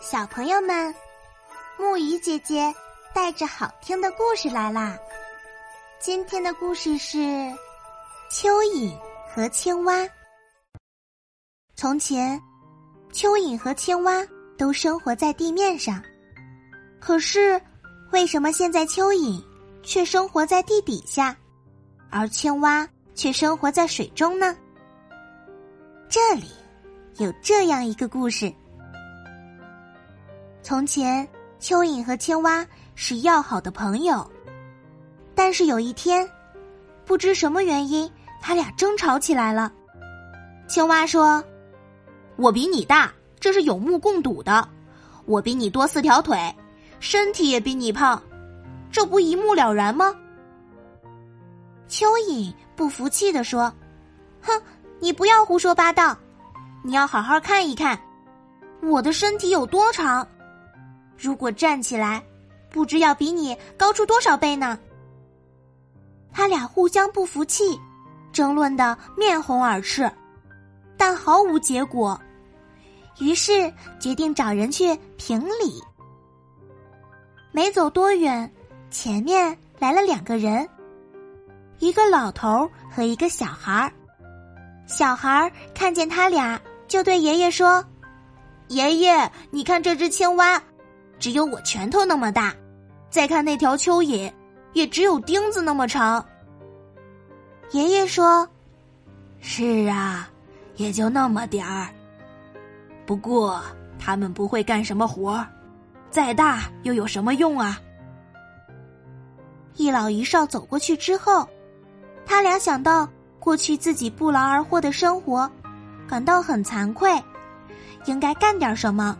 小朋友们，木鱼姐姐带着好听的故事来啦！今天的故事是《蚯蚓和青蛙》。从前，蚯蚓和青蛙都生活在地面上，可是为什么现在蚯蚓却生活在地底下，而青蛙却生活在水中呢？这里有这样一个故事。从前，蚯蚓和青蛙是要好的朋友，但是有一天，不知什么原因，他俩争吵起来了。青蛙说：“我比你大，这是有目共睹的；我比你多四条腿，身体也比你胖，这不一目了然吗？”蚯蚓不服气的说：“哼，你不要胡说八道，你要好好看一看，我的身体有多长。”如果站起来，不知要比你高出多少倍呢？他俩互相不服气，争论的面红耳赤，但毫无结果。于是决定找人去评理。没走多远，前面来了两个人，一个老头和一个小孩儿。小孩儿看见他俩，就对爷爷说：“爷爷，你看这只青蛙。”只有我拳头那么大，再看那条蚯蚓，也只有钉子那么长。爷爷说：“是啊，也就那么点儿。不过他们不会干什么活儿，再大又有什么用啊？”一老一少走过去之后，他俩想到过去自己不劳而获的生活，感到很惭愧，应该干点什么，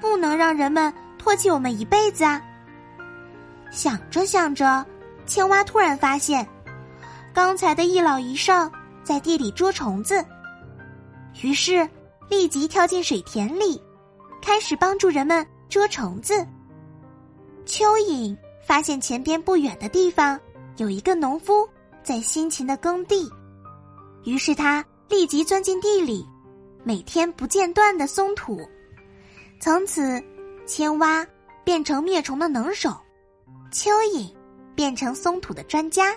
不能让人们。唾弃我们一辈子啊！想着想着，青蛙突然发现，刚才的一老一少在地里捉虫子，于是立即跳进水田里，开始帮助人们捉虫子。蚯蚓发现前边不远的地方有一个农夫在辛勤的耕地，于是他立即钻进地里，每天不间断的松土，从此。青蛙变成灭虫的能手，蚯蚓变成松土的专家。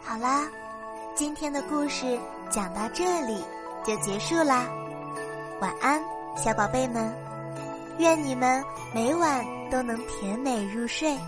好啦，今天的故事讲到这里就结束啦。晚安，小宝贝们，愿你们每晚都能甜美入睡。